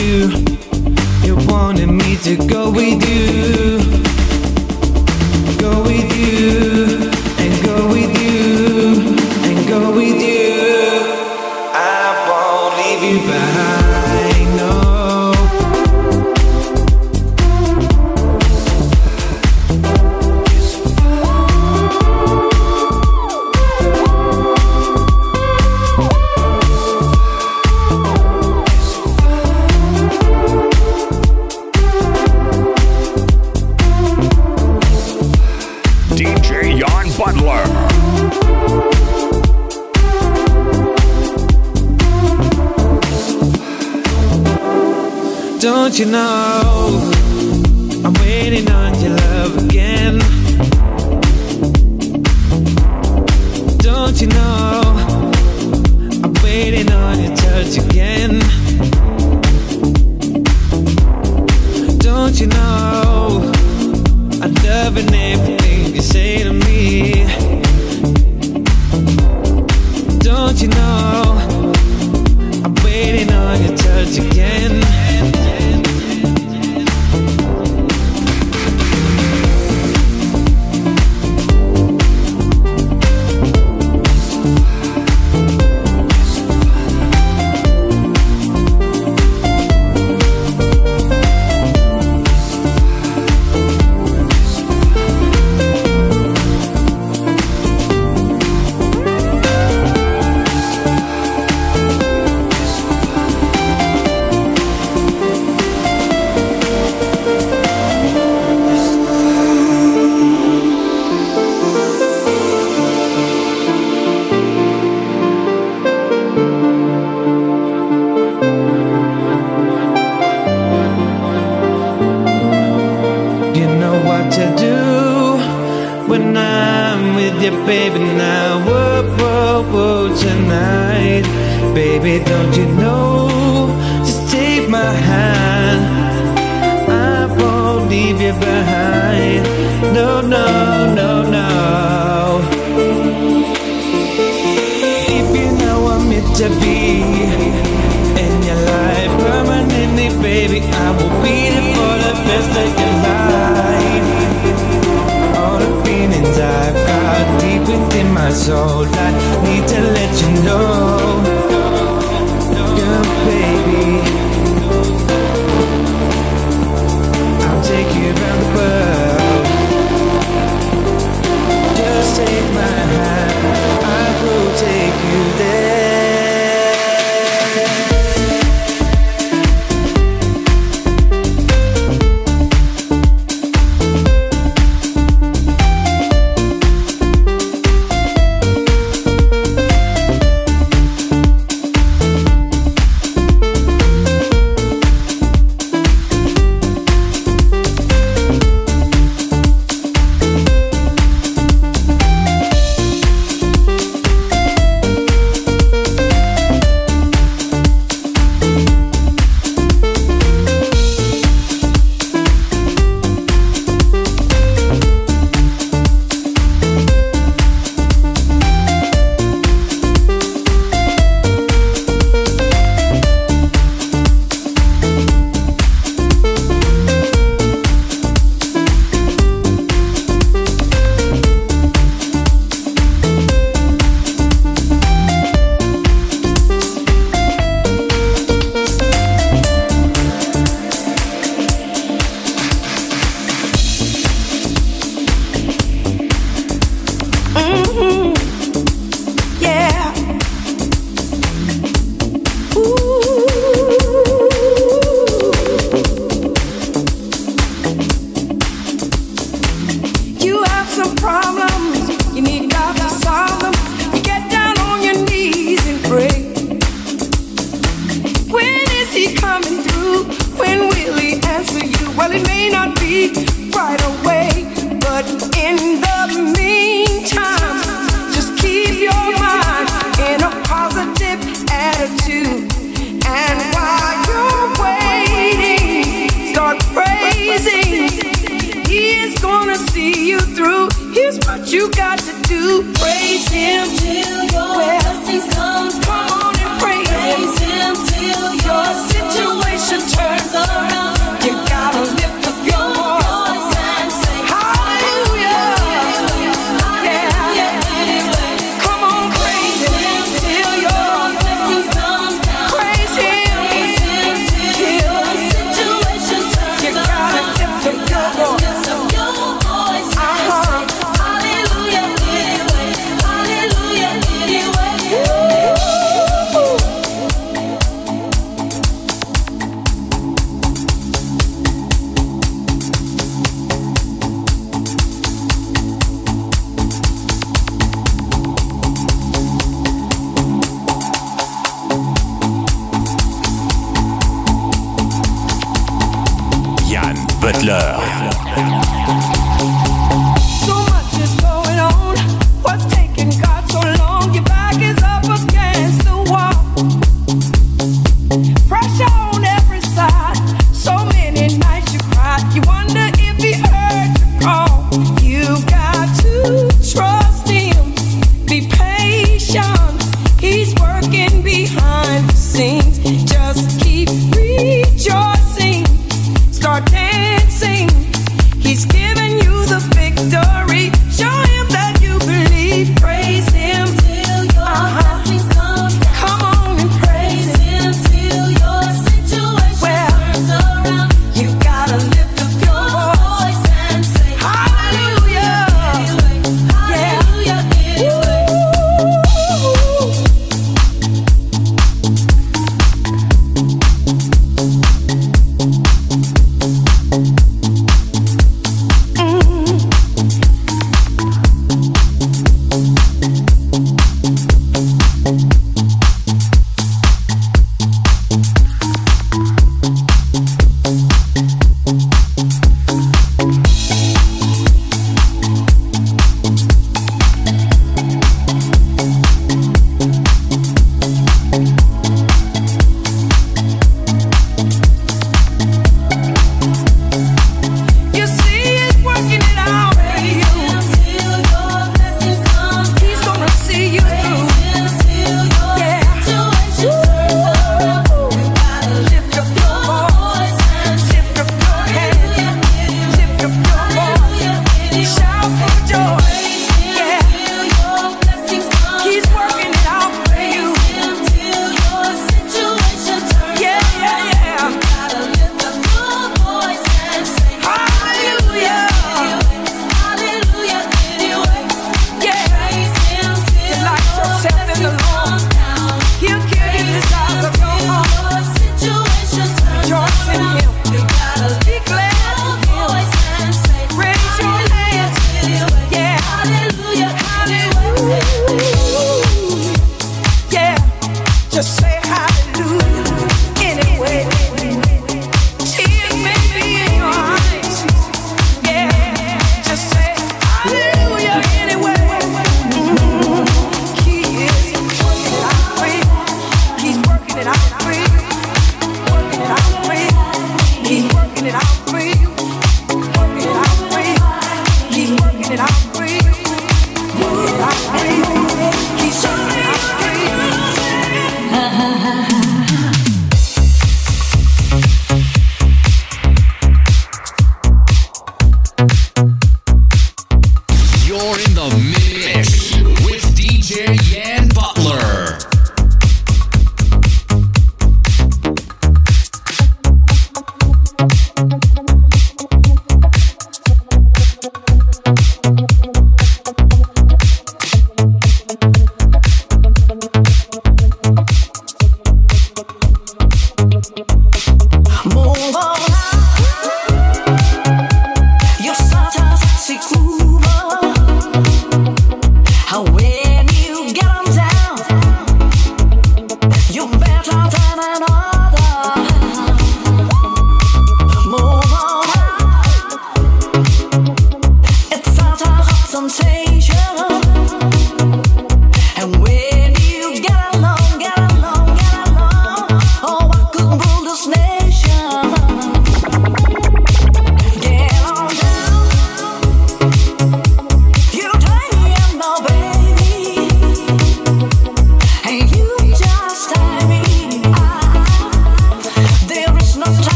you. You wanted me to go with you. Go with you. you know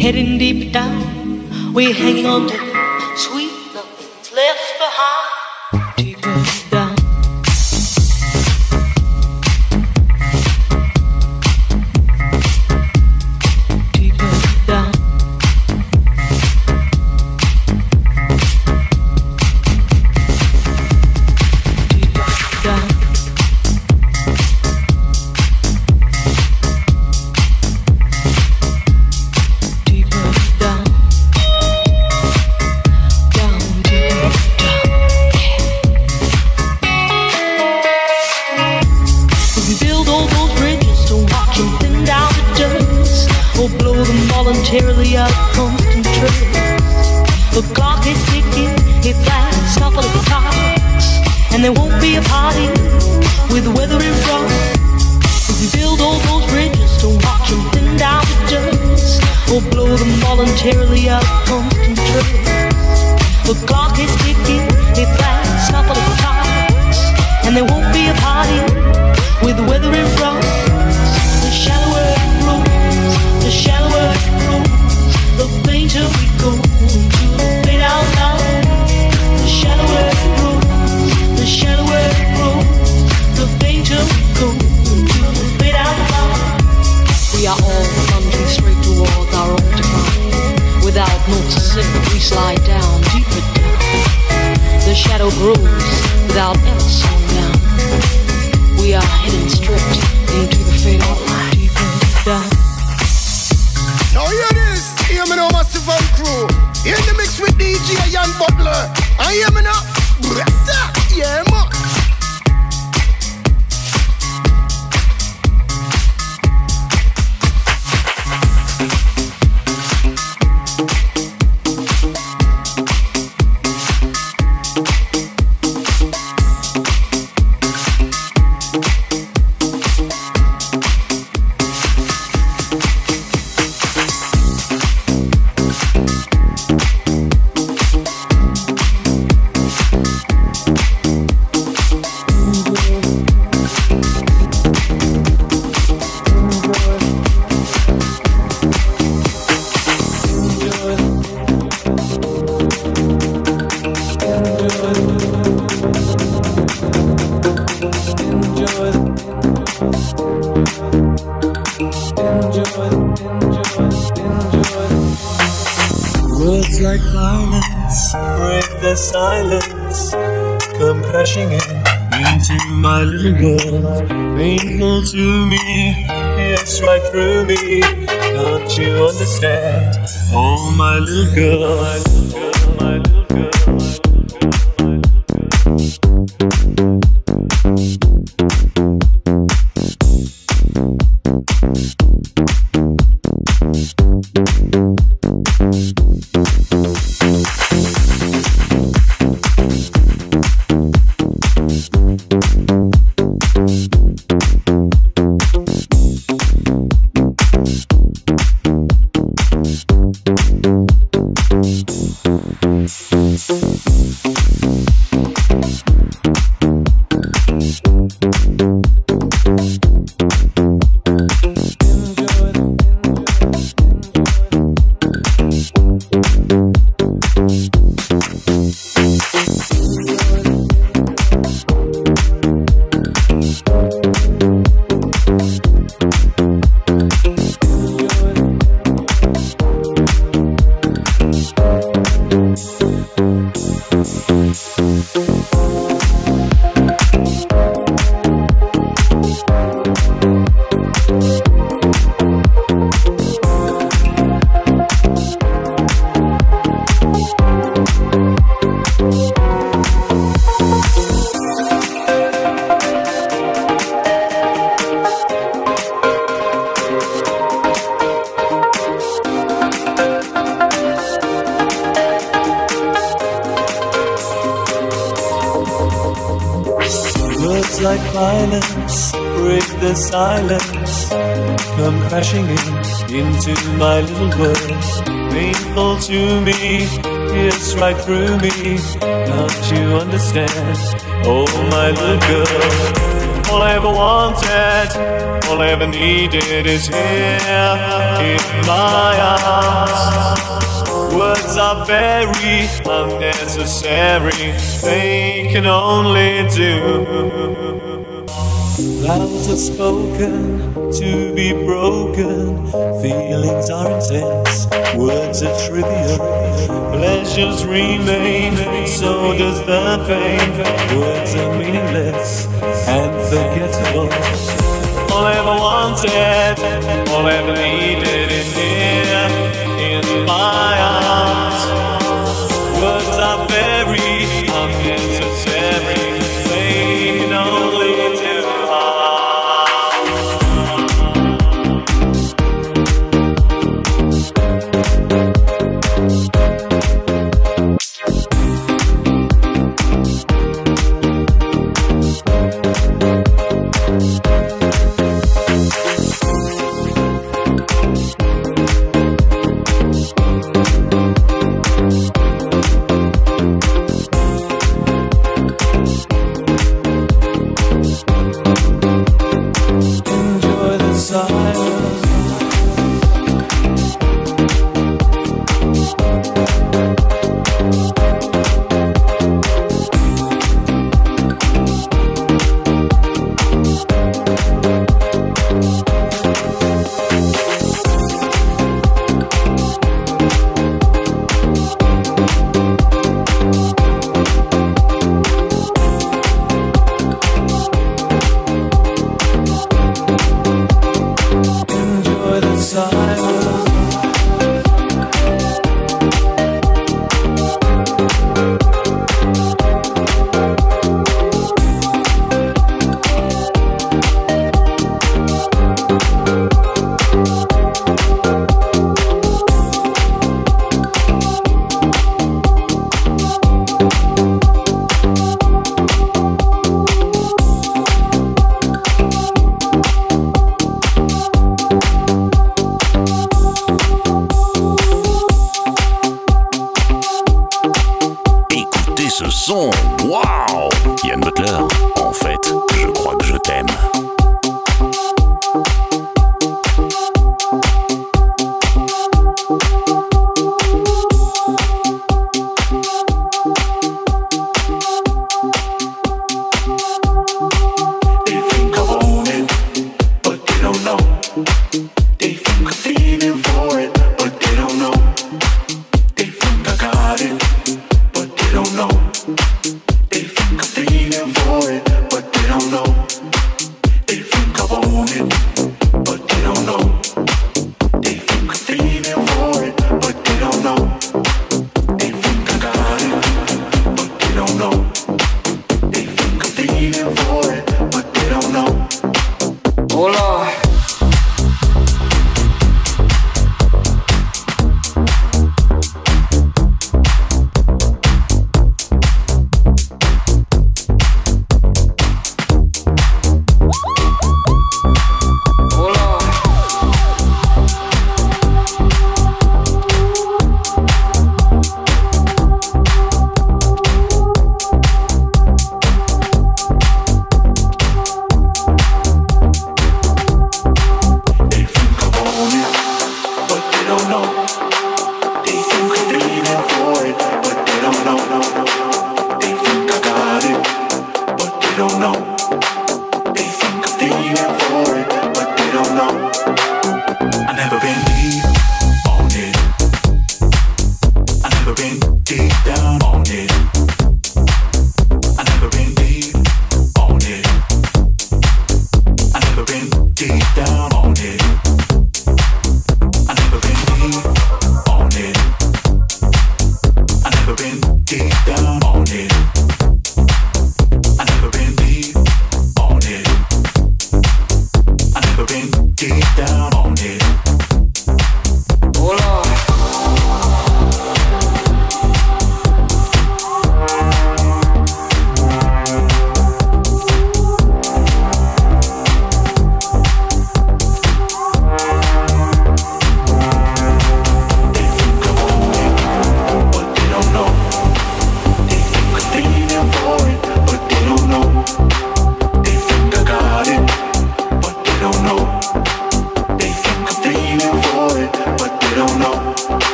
heading deep down. We're hanging on to sweet Words like violence break the silence, come crashing in into my little world. Painful to me, it's right through me. Can't you understand? Oh, my little girl, my little girl, my little girl. My little girl. Needed is here in my arms. Words are very unnecessary, they can only do Vows are spoken to be broken. Feelings are intense, words are trivial. Pleasures remain, so does the pain. Words are meaningless and forgettable. Wanted, all ever needed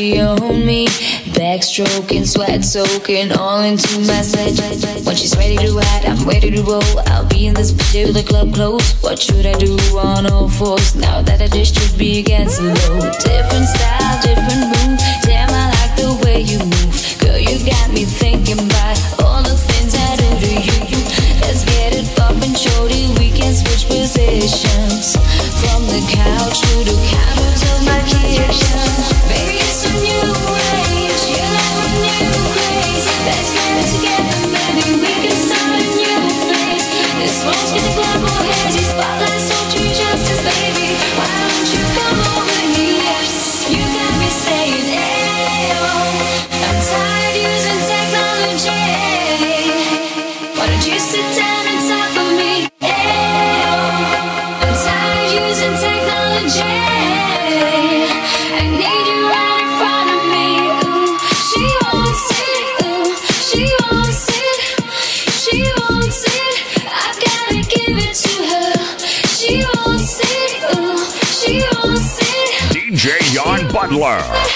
On owned me. Backstroking, sweat soaking, all into my set. When she's ready to ride, I'm ready to roll. I'll be in this bitch till the club close. What should I do on all fours now that I just should be against the load? Different style, different move. Damn, I like the way you move. Girl, you got me thinking about all the things I do to you. Let's get it poppin', shorty. We can switch positions from the couch to the counters of my kitchen. Adler.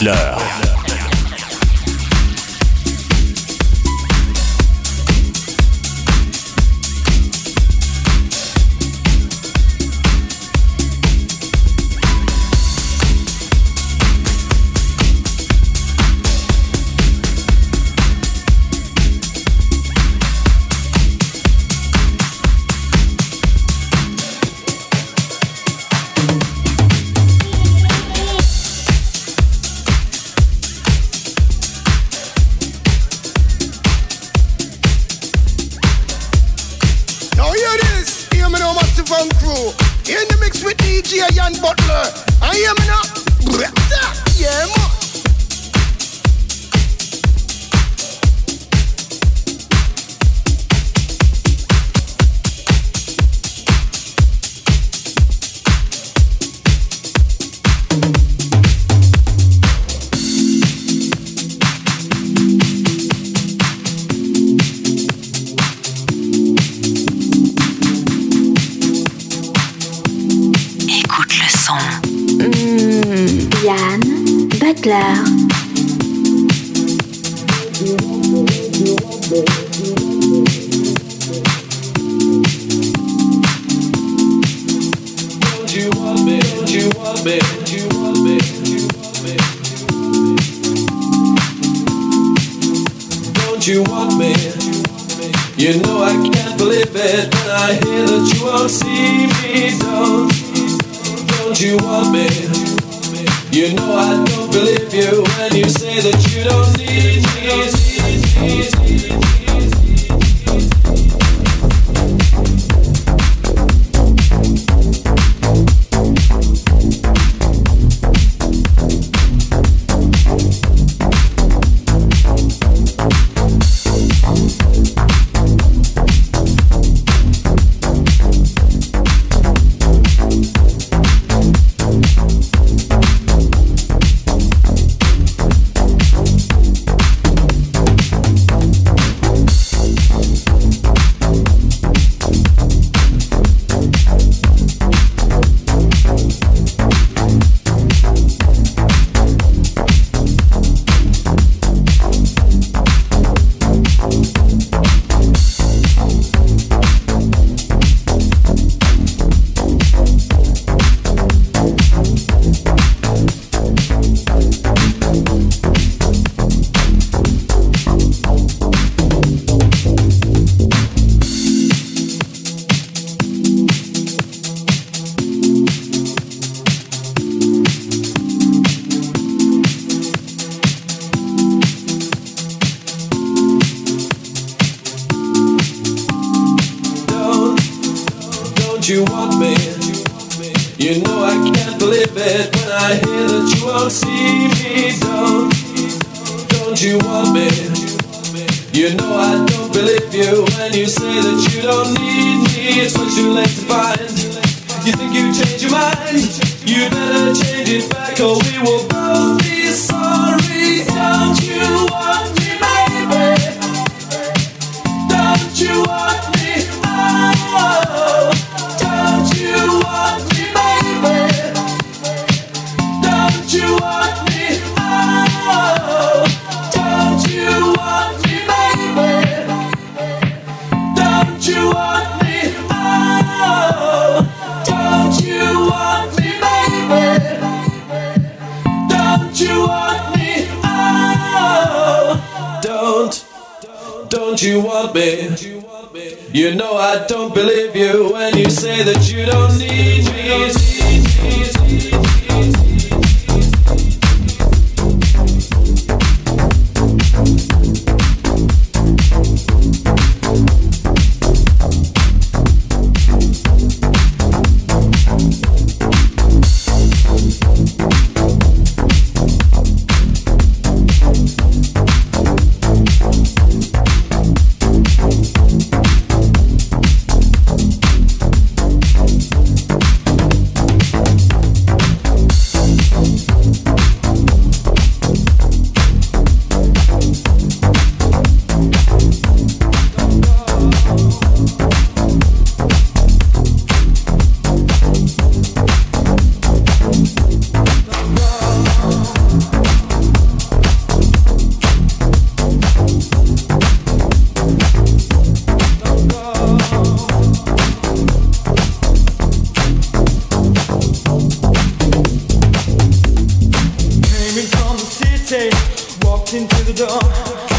Hitler. Walked into the door.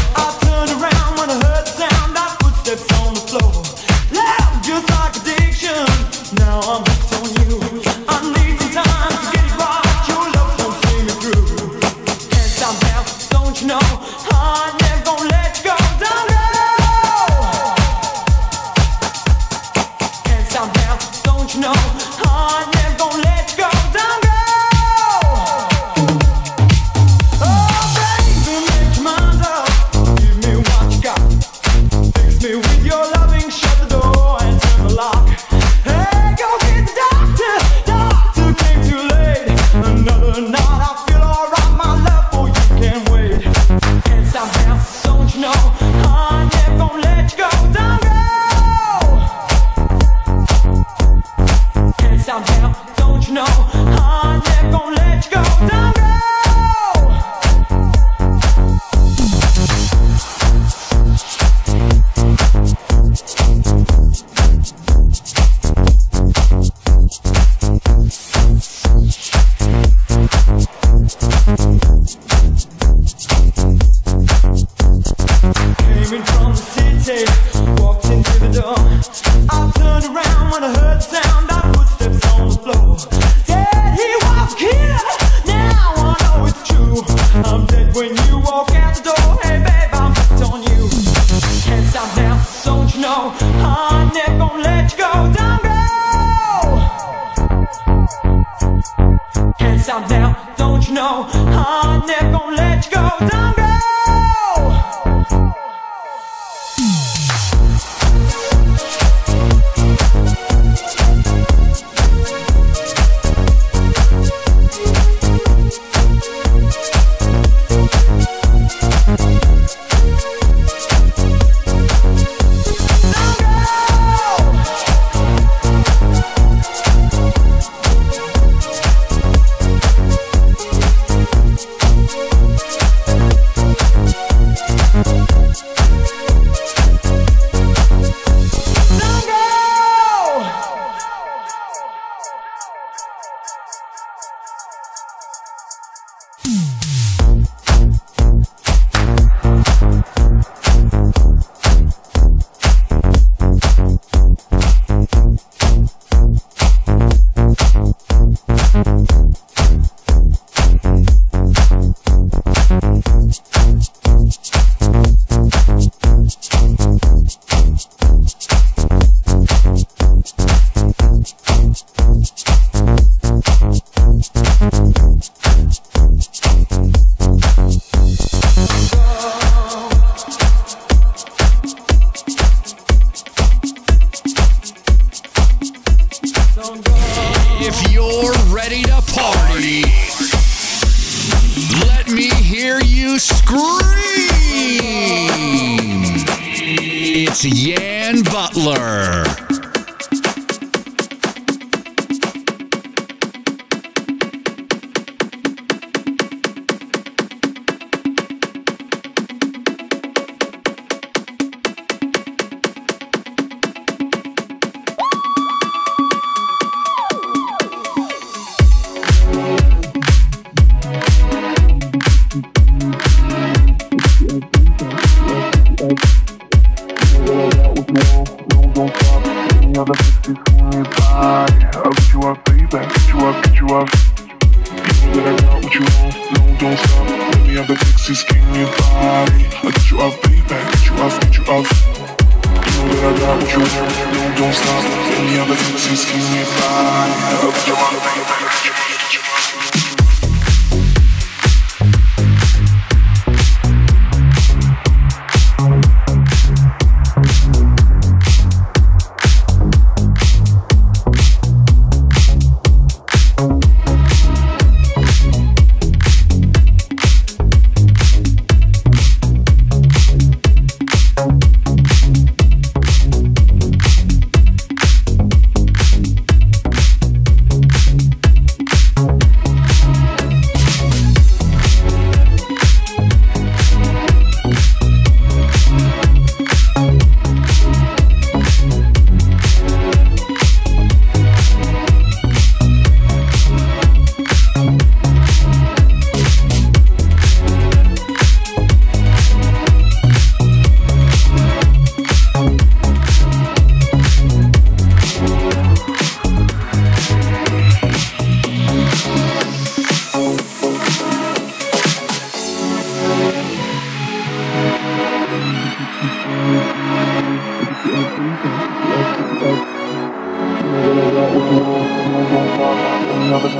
up,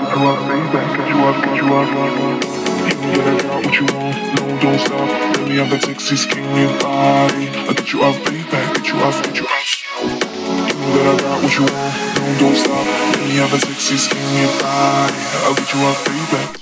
get you up, baby, get you up, get you up. You can get it out what you want, no, don't stop. Let me have a sexy skinny body. I get you up, baby, get you up, get you up. You know that I got what you want, no, don't stop. Let me have a sexy skinny body. I get you up, baby.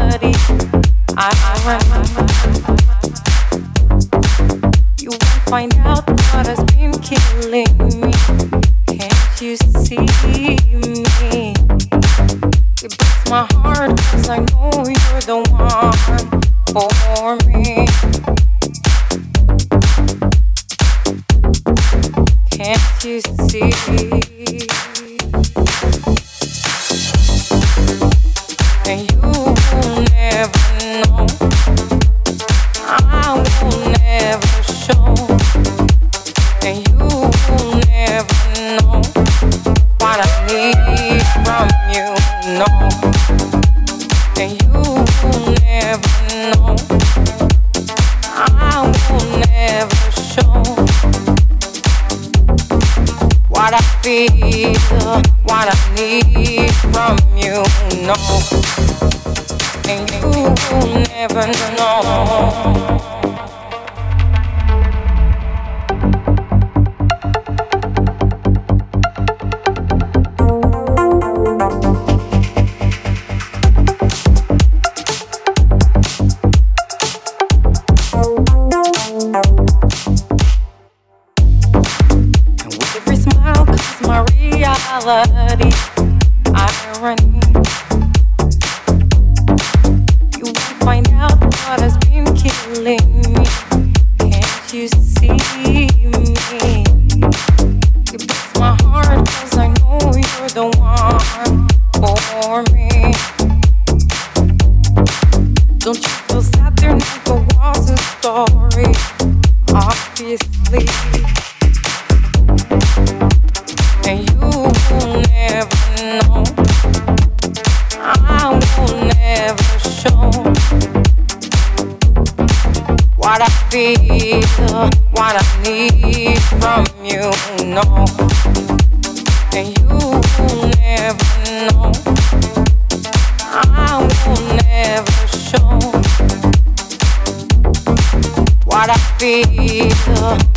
feel,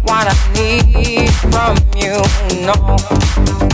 what I need from you. No.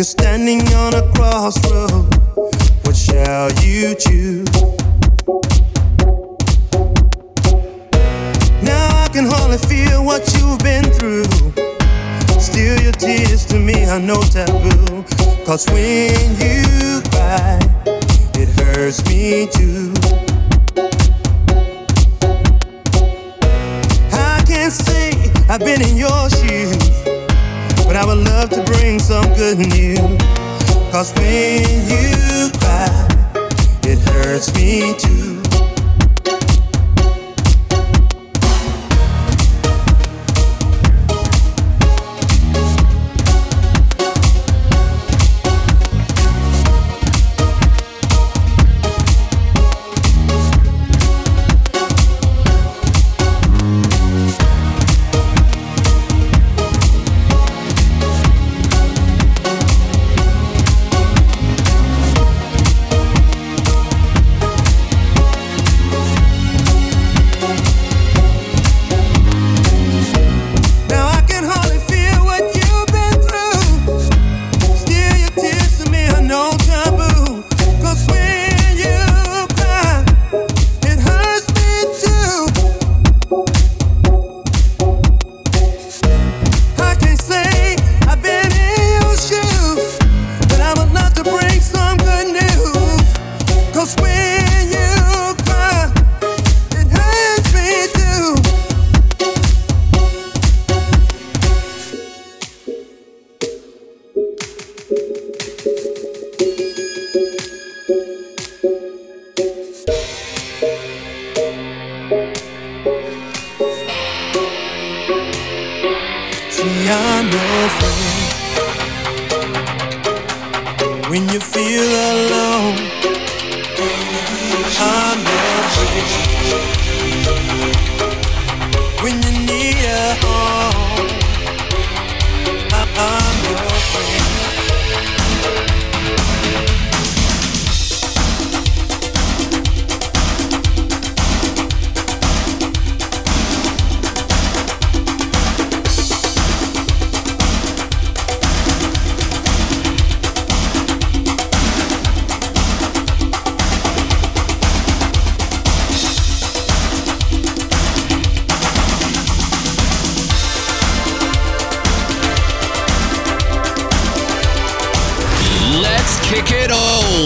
You're standing on a crossroad. What shall you choose? Now I can hardly feel what you've been through. Steal your tears to me are no taboo. Cause when you cry, it hurts me too. I can't say I've been in your shoes but I would love to bring some good news. Cause when you cry, it hurts me too.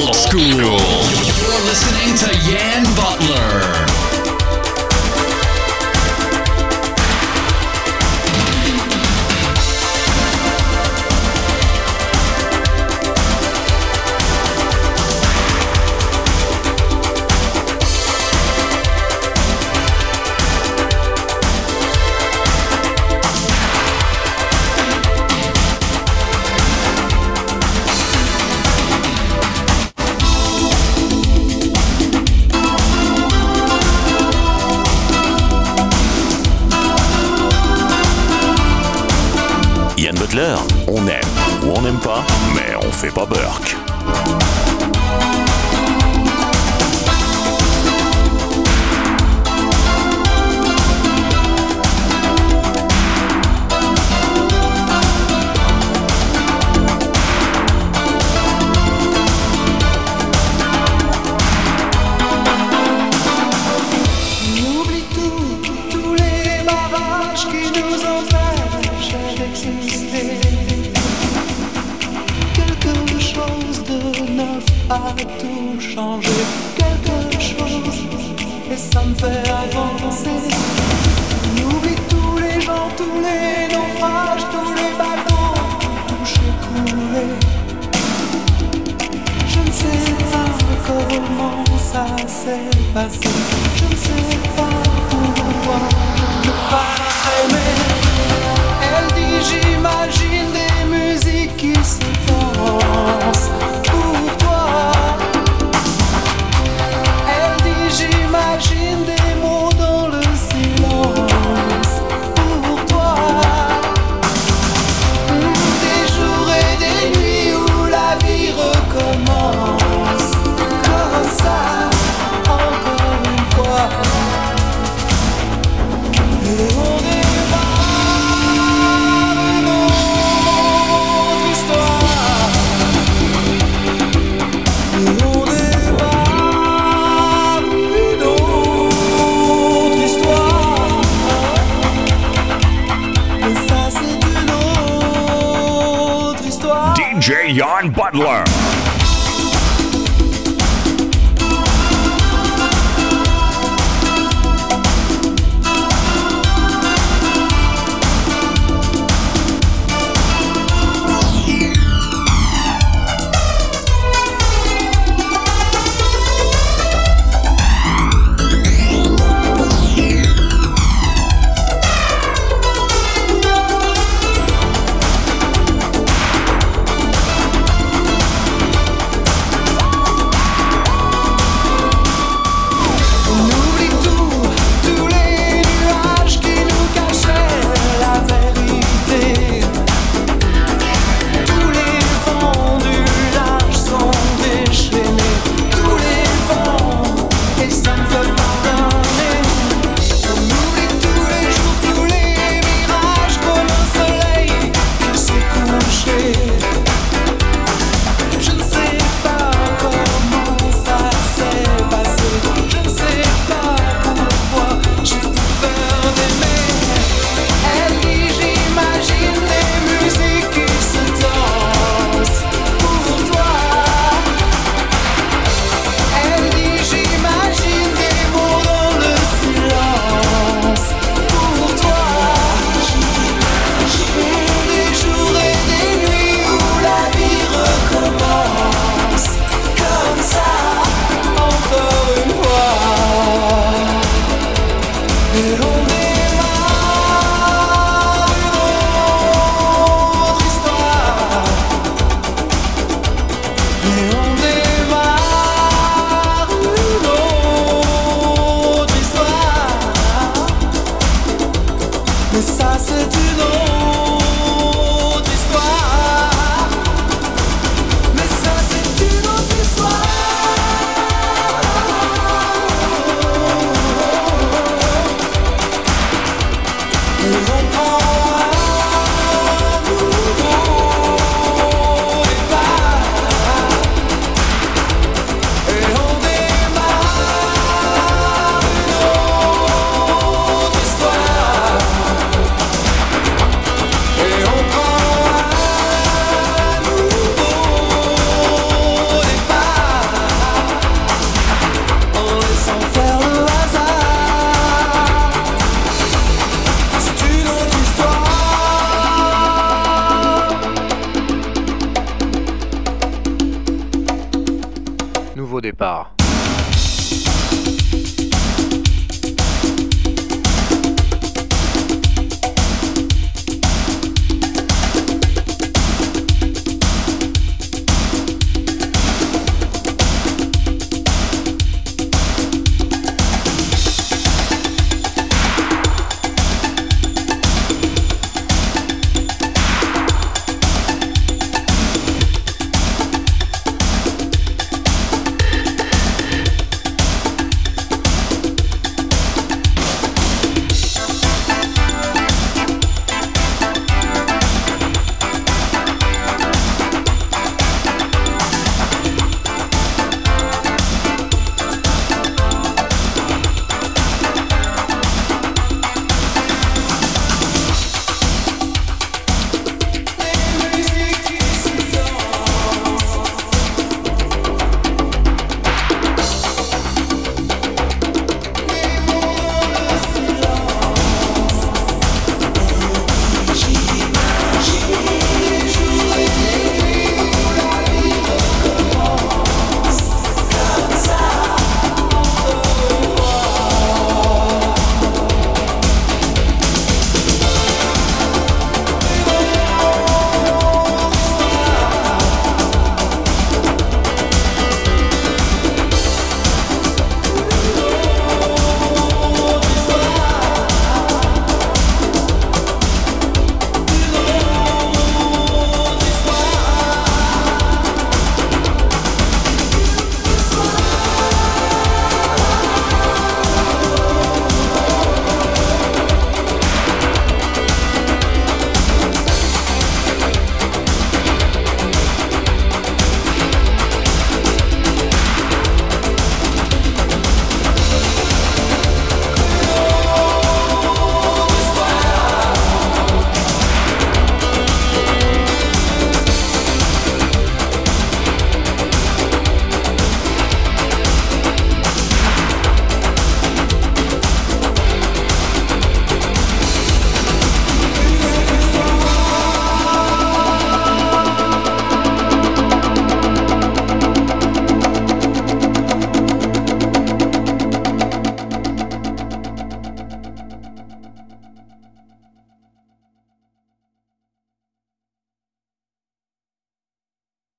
Old school. You're listening to Yan Butler.